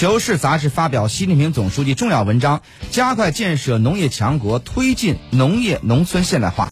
求是杂志发表习近平总书记重要文章加快建设农业强国推进农业农村现代化。